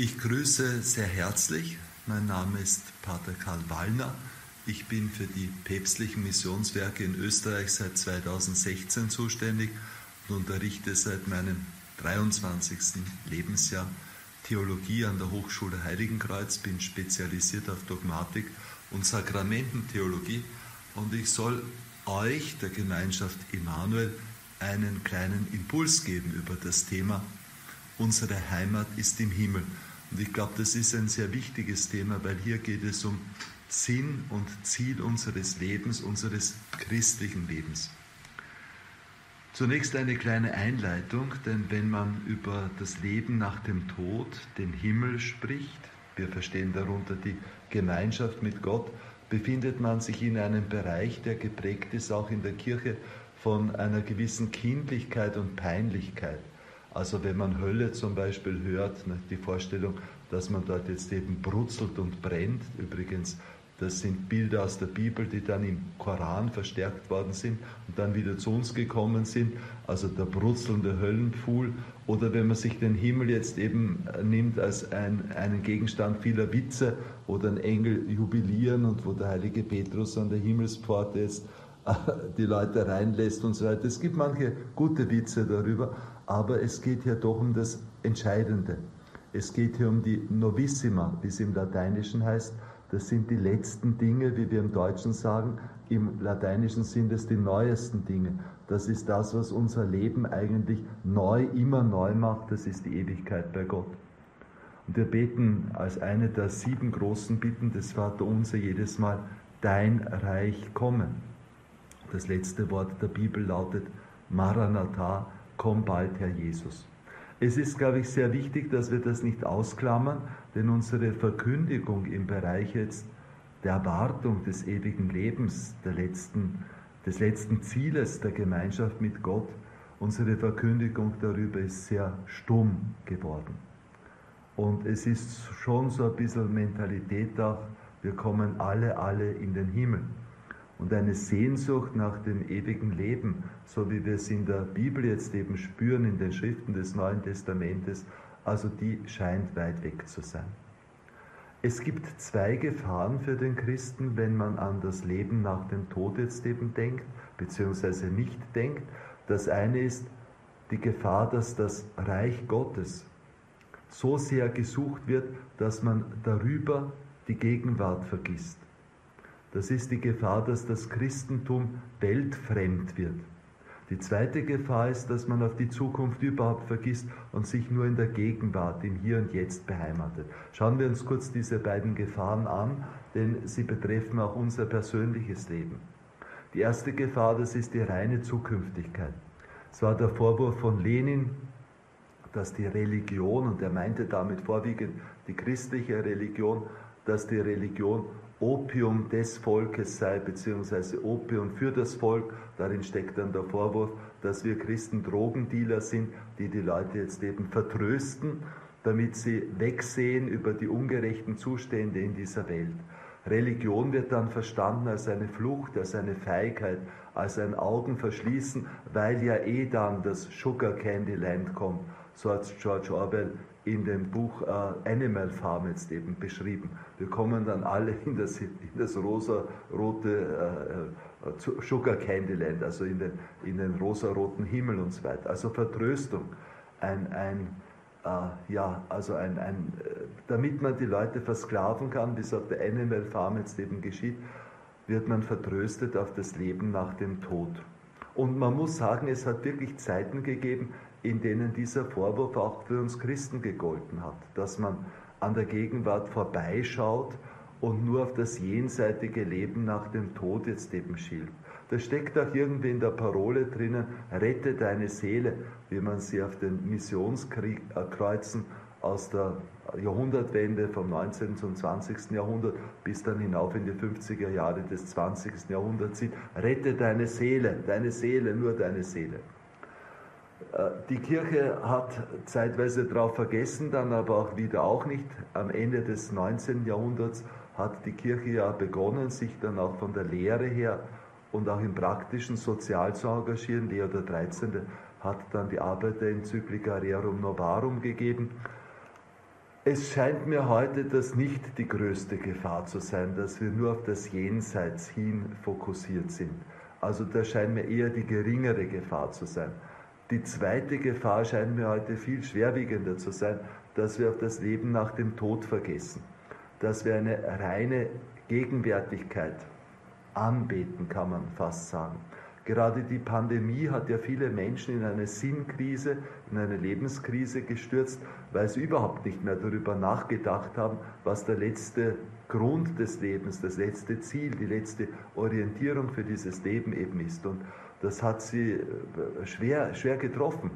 Ich grüße sehr herzlich. Mein Name ist Pater Karl Wallner. Ich bin für die päpstlichen Missionswerke in Österreich seit 2016 zuständig und unterrichte seit meinem 23. Lebensjahr Theologie an der Hochschule Heiligenkreuz, bin spezialisiert auf Dogmatik und Sakramententheologie und ich soll euch, der Gemeinschaft Immanuel, einen kleinen Impuls geben über das Thema Unsere Heimat ist im Himmel. Und ich glaube, das ist ein sehr wichtiges Thema, weil hier geht es um Sinn und Ziel unseres Lebens, unseres christlichen Lebens. Zunächst eine kleine Einleitung, denn wenn man über das Leben nach dem Tod, den Himmel spricht, wir verstehen darunter die Gemeinschaft mit Gott, befindet man sich in einem Bereich, der geprägt ist auch in der Kirche von einer gewissen Kindlichkeit und Peinlichkeit. Also wenn man Hölle zum Beispiel hört, ne, die Vorstellung, dass man dort jetzt eben brutzelt und brennt, übrigens, das sind Bilder aus der Bibel, die dann im Koran verstärkt worden sind und dann wieder zu uns gekommen sind, also der brutzelnde Höllenpfuhl. Oder wenn man sich den Himmel jetzt eben nimmt als ein, einen Gegenstand vieler Witze, wo dann Engel jubilieren und wo der heilige Petrus an der Himmelspforte jetzt die Leute reinlässt und so weiter. Es gibt manche gute Witze darüber, aber es geht hier doch um das Entscheidende. Es geht hier um die Novissima, wie es im Lateinischen heißt. Das sind die letzten Dinge, wie wir im Deutschen sagen. Im Lateinischen sind es die neuesten Dinge. Das ist das, was unser Leben eigentlich neu, immer neu macht. Das ist die Ewigkeit bei Gott. Und wir beten als eine der sieben großen Bitten des Vaterunser jedes Mal, dein Reich komme. Das letzte Wort der Bibel lautet Maranatha, komm bald, Herr Jesus. Es ist, glaube ich, sehr wichtig, dass wir das nicht ausklammern, denn unsere Verkündigung im Bereich jetzt der Erwartung des ewigen Lebens, der letzten, des letzten Zieles der Gemeinschaft mit Gott, unsere Verkündigung darüber ist sehr stumm geworden. Und es ist schon so ein bisschen Mentalität auch, wir kommen alle, alle in den Himmel und eine Sehnsucht nach dem ewigen Leben, so wie wir es in der Bibel jetzt eben spüren, in den Schriften des Neuen Testamentes, also die scheint weit weg zu sein. Es gibt zwei Gefahren für den Christen, wenn man an das Leben nach dem Tod jetzt eben denkt, beziehungsweise nicht denkt. Das eine ist die Gefahr, dass das Reich Gottes so sehr gesucht wird, dass man darüber die Gegenwart vergisst. Das ist die Gefahr, dass das Christentum weltfremd wird. Die zweite Gefahr ist, dass man auf die Zukunft überhaupt vergisst und sich nur in der Gegenwart, im Hier und Jetzt beheimatet. Schauen wir uns kurz diese beiden Gefahren an, denn sie betreffen auch unser persönliches Leben. Die erste Gefahr, das ist die reine Zukünftigkeit. Es war der Vorwurf von Lenin, dass die Religion, und er meinte damit vorwiegend die christliche Religion, dass die Religion Opium des Volkes sei, beziehungsweise Opium für das Volk. Darin steckt dann der Vorwurf, dass wir Christen Drogendealer sind, die die Leute jetzt eben vertrösten, damit sie wegsehen über die ungerechten Zustände in dieser Welt. Religion wird dann verstanden als eine Flucht, als eine Feigheit, als ein Augenverschließen, weil ja eh dann das Sugar Candy Land kommt. So hat George Orwell in dem Buch äh, Animal Farm jetzt eben beschrieben. Wir kommen dann alle in das, in das rosa-rote äh, äh Sugar Candy Land, also in den, in den rosa-roten Himmel und so weiter. Also Vertröstung, ein, ein äh, ja, also ein, ein, äh, damit man die Leute versklaven kann, wie es auf der Animal Farm jetzt eben geschieht, wird man vertröstet auf das Leben nach dem Tod. Und man muss sagen, es hat wirklich Zeiten gegeben, in denen dieser Vorwurf auch für uns Christen gegolten hat, dass man an der Gegenwart vorbeischaut und nur auf das jenseitige Leben nach dem Tod jetzt eben schielt. Da steckt auch irgendwie in der Parole drinnen, rette deine Seele, wie man sie auf den Missionskreuzen aus der Jahrhundertwende vom 19. zum 20. Jahrhundert bis dann hinauf in die 50er Jahre des 20. Jahrhunderts sieht. Rette deine Seele, deine Seele, nur deine Seele. Äh, die Kirche hat zeitweise darauf vergessen, dann aber auch wieder auch nicht. Am Ende des 19. Jahrhunderts hat die Kirche ja begonnen, sich dann auch von der Lehre her und auch im praktischen sozial zu engagieren. Leo XIII. hat dann die Arbeit der Enzyklika Rerum Novarum gegeben. Es scheint mir heute, dass nicht die größte Gefahr zu sein, dass wir nur auf das Jenseits hin fokussiert sind. Also da scheint mir eher die geringere Gefahr zu sein. Die zweite Gefahr scheint mir heute viel schwerwiegender zu sein, dass wir auf das Leben nach dem Tod vergessen, dass wir eine reine Gegenwärtigkeit anbeten, kann man fast sagen. Gerade die Pandemie hat ja viele Menschen in eine Sinnkrise, in eine Lebenskrise gestürzt, weil sie überhaupt nicht mehr darüber nachgedacht haben, was der letzte Grund des Lebens, das letzte Ziel, die letzte Orientierung für dieses Leben eben ist. Und das hat sie äh, schwer, schwer getroffen.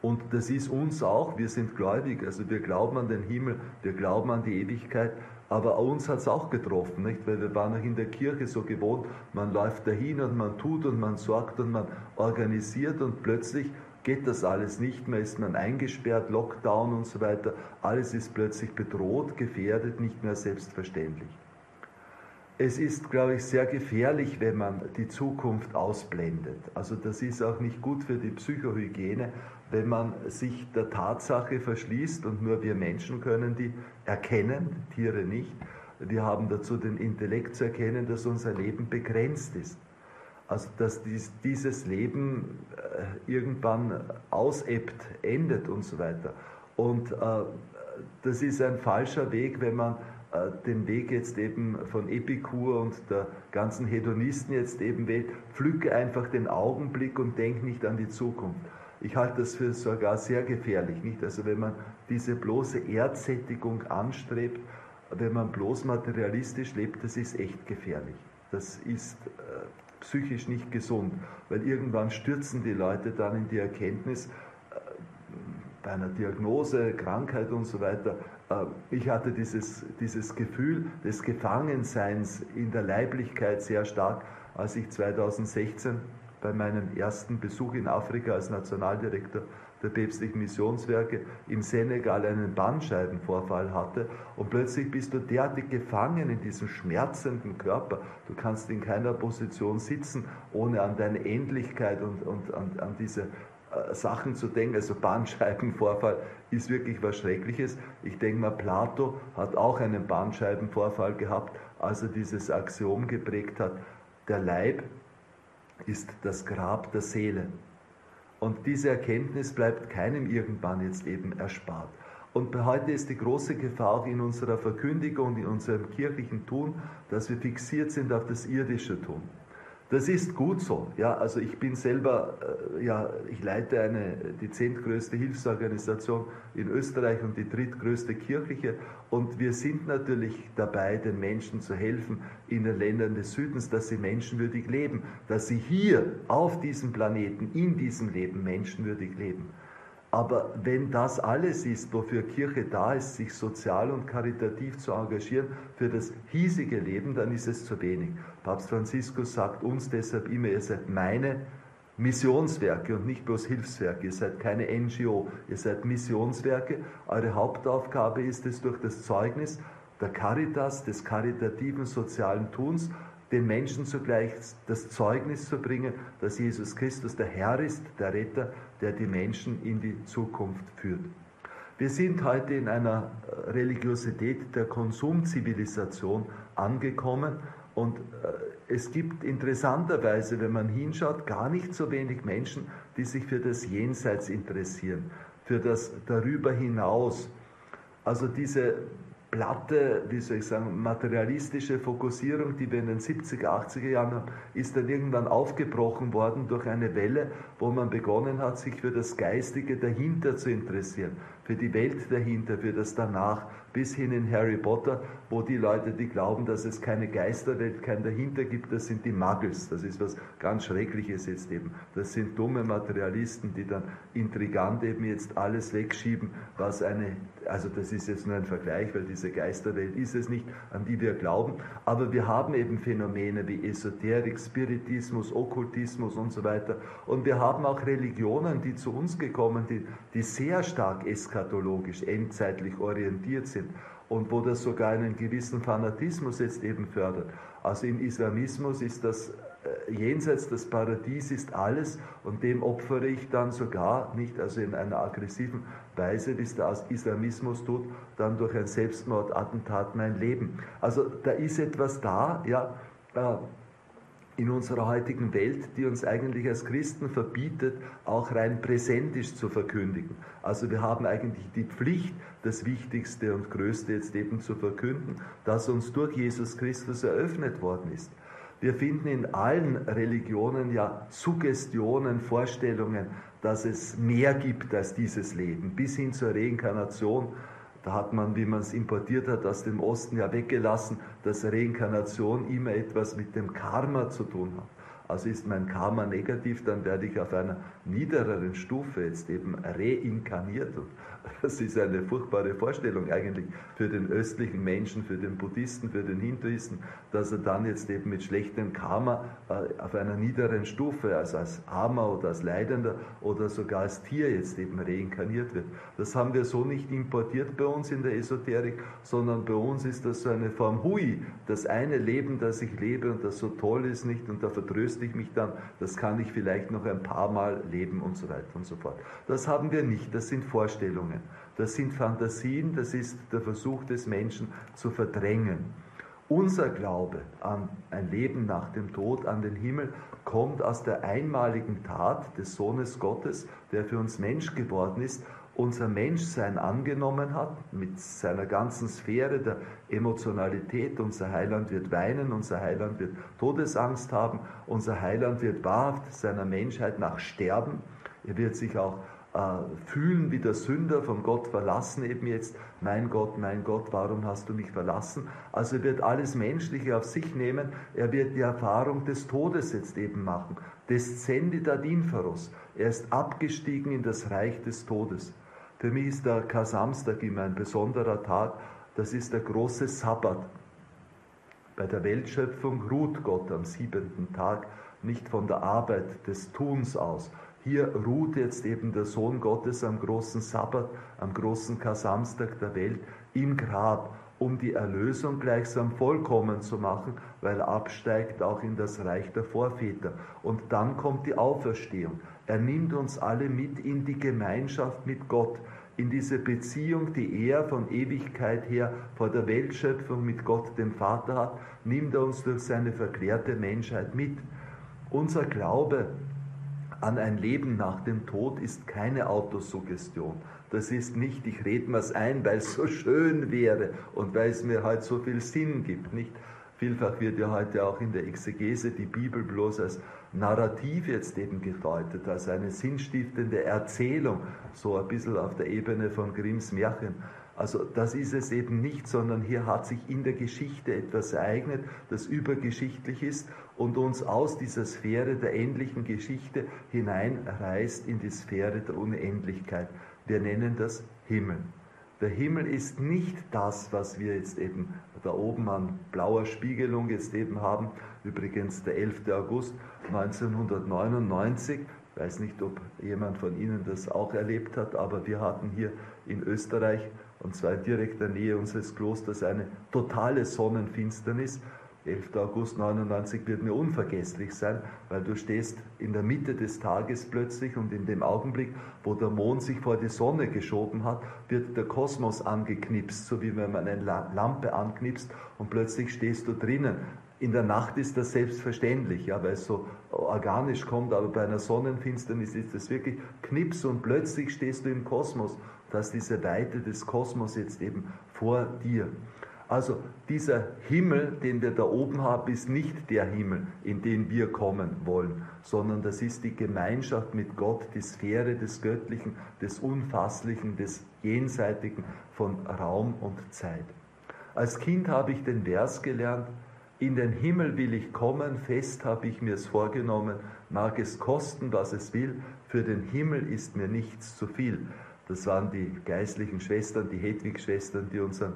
Und das ist uns auch, wir sind gläubig, also wir glauben an den Himmel, wir glauben an die Ewigkeit, aber uns hat es auch getroffen, nicht? weil wir waren auch in der Kirche so gewohnt, man läuft dahin und man tut und man sorgt und man organisiert und plötzlich geht das alles nicht mehr, ist man eingesperrt, Lockdown und so weiter, alles ist plötzlich bedroht, gefährdet, nicht mehr selbstverständlich. Es ist, glaube ich, sehr gefährlich, wenn man die Zukunft ausblendet. Also das ist auch nicht gut für die Psychohygiene, wenn man sich der Tatsache verschließt und nur wir Menschen können die erkennen, Tiere nicht. Wir haben dazu den Intellekt zu erkennen, dass unser Leben begrenzt ist. Also dass dies, dieses Leben äh, irgendwann ausebbt, endet und so weiter. Und äh, das ist ein falscher Weg, wenn man äh, den Weg jetzt eben von Epikur und der ganzen Hedonisten jetzt eben wählt. Pflücke einfach den Augenblick und denk nicht an die Zukunft. Ich halte das für sogar sehr gefährlich. Nicht? Also wenn man diese bloße Erdsättigung anstrebt, wenn man bloß materialistisch lebt, das ist echt gefährlich. Das ist äh, psychisch nicht gesund, weil irgendwann stürzen die Leute dann in die Erkenntnis, äh, bei einer Diagnose, Krankheit und so weiter, äh, ich hatte dieses, dieses Gefühl des Gefangenseins in der Leiblichkeit sehr stark, als ich 2016 bei meinem ersten Besuch in Afrika als Nationaldirektor der päpstlichen Missionswerke im Senegal einen Bandscheibenvorfall hatte und plötzlich bist du derartig gefangen in diesem schmerzenden Körper. Du kannst in keiner Position sitzen, ohne an deine Endlichkeit und, und an, an diese äh, Sachen zu denken. Also Bandscheibenvorfall ist wirklich was Schreckliches. Ich denke mal, Plato hat auch einen Bandscheibenvorfall gehabt, als er dieses Axiom geprägt hat. Der Leib ist das Grab der Seele. Und diese Erkenntnis bleibt keinem irgendwann jetzt eben erspart. Und heute ist die große Gefahr auch in unserer Verkündigung, in unserem kirchlichen Tun, dass wir fixiert sind auf das irdische Tun. Das ist gut so. Ja, also ich bin selber, äh, ja, ich leite eine, die zehntgrößte Hilfsorganisation in Österreich und die drittgrößte kirchliche. Und wir sind natürlich dabei, den Menschen zu helfen in den Ländern des Südens, dass sie menschenwürdig leben, dass sie hier auf diesem Planeten, in diesem Leben menschenwürdig leben. Aber wenn das alles ist, wofür Kirche da ist, sich sozial und karitativ zu engagieren für das hiesige Leben, dann ist es zu wenig. Papst Franziskus sagt uns deshalb immer, ihr seid meine Missionswerke und nicht bloß Hilfswerke. Ihr seid keine NGO, ihr seid Missionswerke. Eure Hauptaufgabe ist es, durch das Zeugnis der Caritas, des karitativen sozialen Tuns, den Menschen zugleich das Zeugnis zu bringen, dass Jesus Christus der Herr ist, der Retter, der die Menschen in die Zukunft führt. Wir sind heute in einer Religiosität der Konsumzivilisation angekommen und äh, es gibt interessanterweise, wenn man hinschaut, gar nicht so wenig Menschen, die sich für das Jenseits interessieren, für das darüber hinaus. Also diese platte, wie soll ich sagen, materialistische Fokussierung, die wir in den 70er, 80er Jahren haben, ist dann irgendwann aufgebrochen worden durch eine Welle, wo man begonnen hat, sich für das Geistige dahinter zu interessieren, für die Welt dahinter, für das Danach, bis hin in Harry Potter, wo die Leute, die glauben, dass es keine Geisterwelt, kein dahinter gibt, das sind die Muggles. Das ist was ganz Schreckliches jetzt eben. Das sind dumme Materialisten, die dann intrigant eben jetzt alles wegschieben, was eine, also das ist jetzt nur ein Vergleich, weil diese Geisterwelt ist es nicht, an die wir glauben. Aber wir haben eben Phänomene wie Esoterik, Spiritismus, Okkultismus und so weiter. Und wir haben auch Religionen, die zu uns gekommen, die, die sehr stark eskatologisch, endzeitlich orientiert sind sind und wo das sogar einen gewissen Fanatismus jetzt eben fördert. Also im Islamismus ist das äh, jenseits des Paradies ist alles und dem opfere ich dann sogar, nicht also in einer aggressiven Weise, wie es der Islamismus tut, dann durch ein Selbstmordattentat mein Leben. Also da ist etwas da, ja, äh, in unserer heutigen Welt, die uns eigentlich als Christen verbietet, auch rein präsentisch zu verkündigen. Also wir haben eigentlich die Pflicht, das Wichtigste und Größte jetzt eben zu verkünden, das uns durch Jesus Christus eröffnet worden ist. Wir finden in allen Religionen ja Suggestionen, Vorstellungen, dass es mehr gibt als dieses Leben, bis hin zur Reinkarnation. Da hat man, wie man es importiert hat, aus dem Osten ja weggelassen, dass Reinkarnation immer etwas mit dem Karma zu tun hat. Also ist mein Karma negativ, dann werde ich auf einer niedereren Stufe jetzt eben reinkarniert. Und das ist eine furchtbare Vorstellung eigentlich für den östlichen Menschen, für den Buddhisten, für den Hinduisten, dass er dann jetzt eben mit schlechtem Karma äh, auf einer niederen Stufe, also als Armer oder als Leidender oder sogar als Tier jetzt eben reinkarniert wird. Das haben wir so nicht importiert bei uns in der Esoterik, sondern bei uns ist das so eine Form Hui, das eine Leben, das ich lebe und das so toll ist, nicht, und da vertröste ich mich dann, das kann ich vielleicht noch ein paar Mal leben und so weiter und so fort. Das haben wir nicht, das sind Vorstellungen. Das sind Fantasien, das ist der Versuch des Menschen zu verdrängen. Unser Glaube an ein Leben nach dem Tod, an den Himmel, kommt aus der einmaligen Tat des Sohnes Gottes, der für uns Mensch geworden ist, unser Menschsein angenommen hat, mit seiner ganzen Sphäre der Emotionalität. Unser Heiland wird weinen, unser Heiland wird Todesangst haben, unser Heiland wird wahrhaft seiner Menschheit nach sterben. Er wird sich auch fühlen wie der Sünder, von Gott verlassen eben jetzt, mein Gott, mein Gott, warum hast du mich verlassen? Also er wird alles Menschliche auf sich nehmen, er wird die Erfahrung des Todes jetzt eben machen, descendit ad inferos, er ist abgestiegen in das Reich des Todes. Für mich ist der Kasamstag immer ein besonderer Tag, das ist der große Sabbat. Bei der Weltschöpfung ruht Gott am siebenten Tag, nicht von der Arbeit des Tuns aus, hier ruht jetzt eben der Sohn Gottes am großen Sabbat, am großen Kasamstag der Welt im Grab, um die Erlösung gleichsam vollkommen zu machen, weil er absteigt auch in das Reich der Vorväter. Und dann kommt die Auferstehung. Er nimmt uns alle mit in die Gemeinschaft mit Gott, in diese Beziehung, die er von Ewigkeit her vor der Weltschöpfung mit Gott, dem Vater hat, nimmt er uns durch seine verklärte Menschheit mit. Unser Glaube an ein Leben nach dem Tod ist keine Autosuggestion. Das ist nicht, ich rede mir's ein, weil es so schön wäre und weil es mir halt so viel Sinn gibt, nicht? Vielfach wird ja heute auch in der Exegese die Bibel bloß als Narrativ jetzt eben gedeutet, als eine sinnstiftende Erzählung, so ein bisschen auf der Ebene von Grimms Märchen. Also das ist es eben nicht, sondern hier hat sich in der Geschichte etwas ereignet, das übergeschichtlich ist und uns aus dieser Sphäre der endlichen Geschichte hineinreißt in die Sphäre der Unendlichkeit. Wir nennen das Himmel. Der Himmel ist nicht das, was wir jetzt eben da oben an blauer Spiegelung jetzt eben haben. Übrigens der 11. August 1999. Ich weiß nicht, ob jemand von Ihnen das auch erlebt hat, aber wir hatten hier in Österreich und zwar in direkter Nähe unseres Klosters eine totale Sonnenfinsternis. 11. August 99 wird mir unvergesslich sein, weil du stehst in der Mitte des Tages plötzlich und in dem Augenblick, wo der Mond sich vor die Sonne geschoben hat, wird der Kosmos angeknipst, so wie wenn man eine Lampe anknipst und plötzlich stehst du drinnen. In der Nacht ist das selbstverständlich, ja, weil es so organisch kommt, aber bei einer Sonnenfinsternis ist es wirklich Knips und plötzlich stehst du im Kosmos dass diese Weite des Kosmos jetzt eben vor dir. Also dieser Himmel, den wir da oben haben, ist nicht der Himmel, in den wir kommen wollen, sondern das ist die Gemeinschaft mit Gott, die Sphäre des Göttlichen, des Unfasslichen, des Jenseitigen von Raum und Zeit. Als Kind habe ich den Vers gelernt, in den Himmel will ich kommen, fest habe ich mir es vorgenommen, mag es kosten, was es will, für den Himmel ist mir nichts zu viel. Das waren die geistlichen Schwestern, die Hedwig-Schwestern, die unseren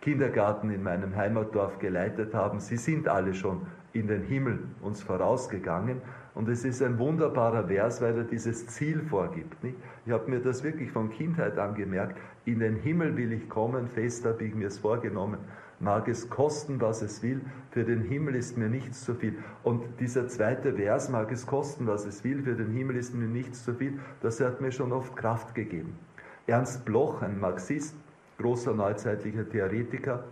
Kindergarten in meinem Heimatdorf geleitet haben. Sie sind alle schon in den Himmel uns vorausgegangen. Und es ist ein wunderbarer Vers, weil er dieses Ziel vorgibt. Nicht? Ich habe mir das wirklich von Kindheit an gemerkt. In den Himmel will ich kommen, fest habe ich mir es vorgenommen. Mag es kosten, was es will, für den Himmel ist mir nichts zu viel. Und dieser zweite Vers, mag es kosten, was es will, für den Himmel ist mir nichts zu viel, das hat mir schon oft Kraft gegeben. Ernst Bloch, ein Marxist, großer neuzeitlicher Theoretiker,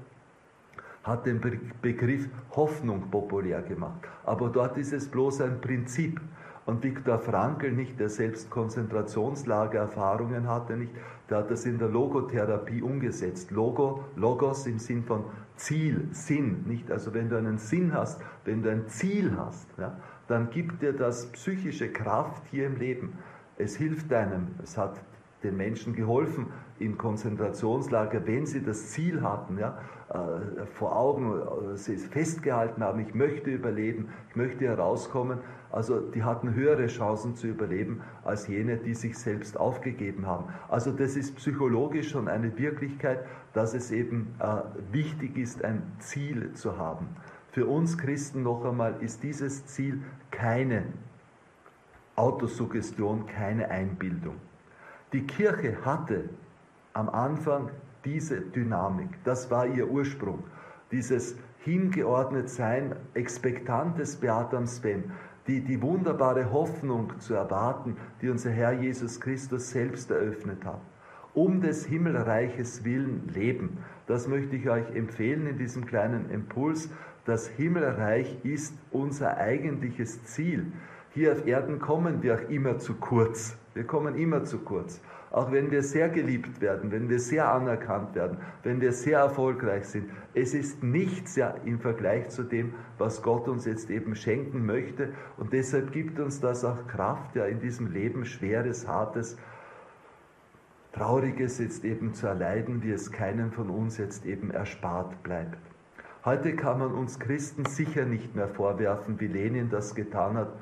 hat den Begriff Hoffnung populär gemacht. Aber dort ist es bloß ein Prinzip. Und Viktor Frankl nicht, der selbst Konzentrationslagererfahrungen hatte, nicht, der hat das in der Logotherapie umgesetzt. Logo, Logos im Sinn von Ziel, Sinn, nicht? Also wenn du einen Sinn hast, wenn du ein Ziel hast, ja, dann gibt dir das psychische Kraft hier im Leben. Es hilft einem, es hat den Menschen geholfen im Konzentrationslager, wenn sie das Ziel hatten, ja, äh, vor Augen, äh, sie festgehalten haben, ich möchte überleben, ich möchte herauskommen. Also die hatten höhere Chancen zu überleben als jene, die sich selbst aufgegeben haben. Also das ist psychologisch schon eine Wirklichkeit, dass es eben äh, wichtig ist, ein Ziel zu haben. Für uns Christen noch einmal ist dieses Ziel keine Autosuggestion, keine Einbildung. Die Kirche hatte am Anfang diese Dynamik. Das war ihr Ursprung. Dieses hingeordnet sein, expektantes Beatam Spem, die, die wunderbare Hoffnung zu erwarten, die unser Herr Jesus Christus selbst eröffnet hat. Um des Himmelreiches willen leben. Das möchte ich euch empfehlen in diesem kleinen Impuls. Das Himmelreich ist unser eigentliches Ziel. Hier auf Erden kommen wir auch immer zu kurz. Wir kommen immer zu kurz. Auch wenn wir sehr geliebt werden, wenn wir sehr anerkannt werden, wenn wir sehr erfolgreich sind. Es ist nichts ja im Vergleich zu dem, was Gott uns jetzt eben schenken möchte. Und deshalb gibt uns das auch Kraft, ja in diesem Leben schweres, hartes, Trauriges jetzt eben zu erleiden, wie es keinem von uns jetzt eben erspart bleibt. Heute kann man uns Christen sicher nicht mehr vorwerfen, wie Lenin das getan hat,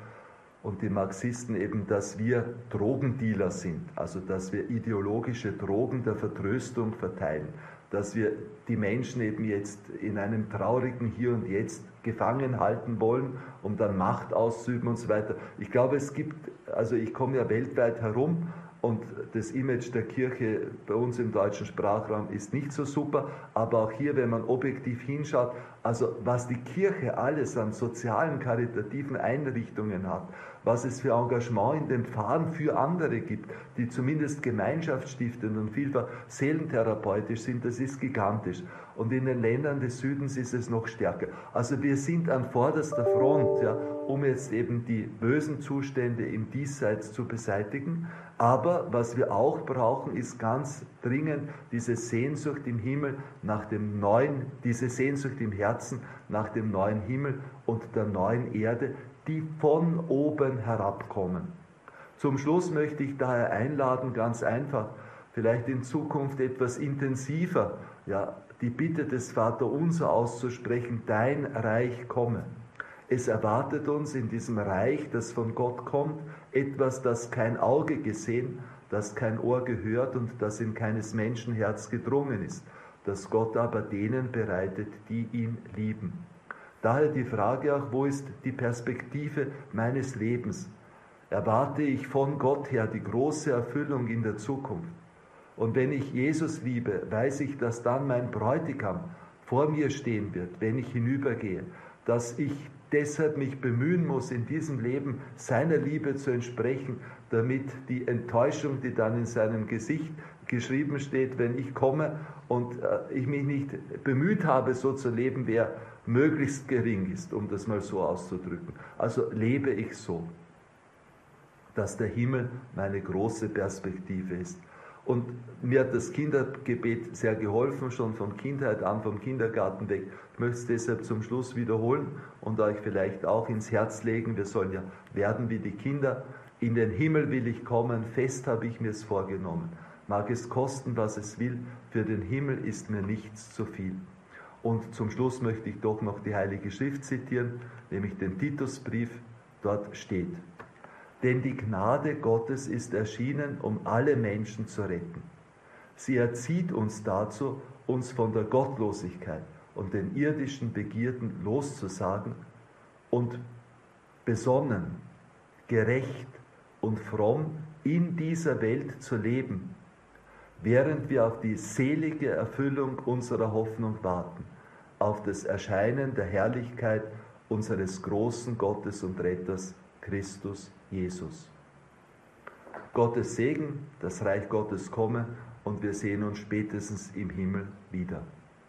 und die Marxisten eben, dass wir Drogendealer sind, also dass wir ideologische Drogen der Vertröstung verteilen, dass wir die Menschen eben jetzt in einem traurigen Hier und Jetzt gefangen halten wollen, um dann Macht auszuüben und so weiter. Ich glaube, es gibt, also ich komme ja weltweit herum und das Image der Kirche bei uns im deutschen Sprachraum ist nicht so super, aber auch hier, wenn man objektiv hinschaut, also was die Kirche alles an sozialen, karitativen Einrichtungen hat, was es für Engagement in dem Fahren für andere gibt, die zumindest gemeinschaftsstiftend und vielfach seelentherapeutisch sind, das ist gigantisch. Und in den Ländern des Südens ist es noch stärker. Also wir sind an vorderster Front, ja, um jetzt eben die bösen Zustände im Diesseits zu beseitigen. Aber was wir auch brauchen, ist ganz dringend diese Sehnsucht im Himmel nach dem neuen, diese Sehnsucht im Herzen nach dem neuen Himmel und der neuen Erde, die von oben herabkommen. Zum Schluss möchte ich daher einladen, ganz einfach, vielleicht in Zukunft etwas intensiver, ja, die Bitte des Vaterunser auszusprechen, dein Reich komme. Es erwartet uns in diesem Reich, das von Gott kommt, etwas, das kein Auge gesehen, das kein Ohr gehört und das in keines Menschen Herz gedrungen ist, das Gott aber denen bereitet, die ihn lieben. Daher die Frage auch, wo ist die Perspektive meines Lebens? Erwarte ich von Gott her die große Erfüllung in der Zukunft? Und wenn ich Jesus liebe, weiß ich, dass dann mein Bräutigam vor mir stehen wird, wenn ich hinübergehe, dass ich deshalb mich bemühen muss, in diesem Leben seiner Liebe zu entsprechen, damit die Enttäuschung, die dann in seinem Gesicht geschrieben steht, wenn ich komme und äh, ich mich nicht bemüht habe, so zu leben, wie er möglichst gering ist, um das mal so auszudrücken. Also lebe ich so, dass der Himmel meine große Perspektive ist. Und mir hat das Kindergebet sehr geholfen, schon von Kindheit an, vom Kindergarten weg. Ich möchte es deshalb zum Schluss wiederholen und euch vielleicht auch ins Herz legen. Wir sollen ja werden wie die Kinder. In den Himmel will ich kommen, fest habe ich mir es vorgenommen. Mag es kosten, was es will, für den Himmel ist mir nichts zu viel. Und zum Schluss möchte ich doch noch die Heilige Schrift zitieren, nämlich den Titusbrief. Dort steht, denn die Gnade Gottes ist erschienen, um alle Menschen zu retten. Sie erzieht uns dazu, uns von der Gottlosigkeit und den irdischen Begierden loszusagen und besonnen gerecht und fromm in dieser Welt zu leben, während wir auf die selige Erfüllung unserer Hoffnung warten, auf das Erscheinen der Herrlichkeit unseres großen Gottes und Retters Christus Jesus. Gottes Segen, das Reich Gottes komme und wir sehen uns spätestens im Himmel wieder.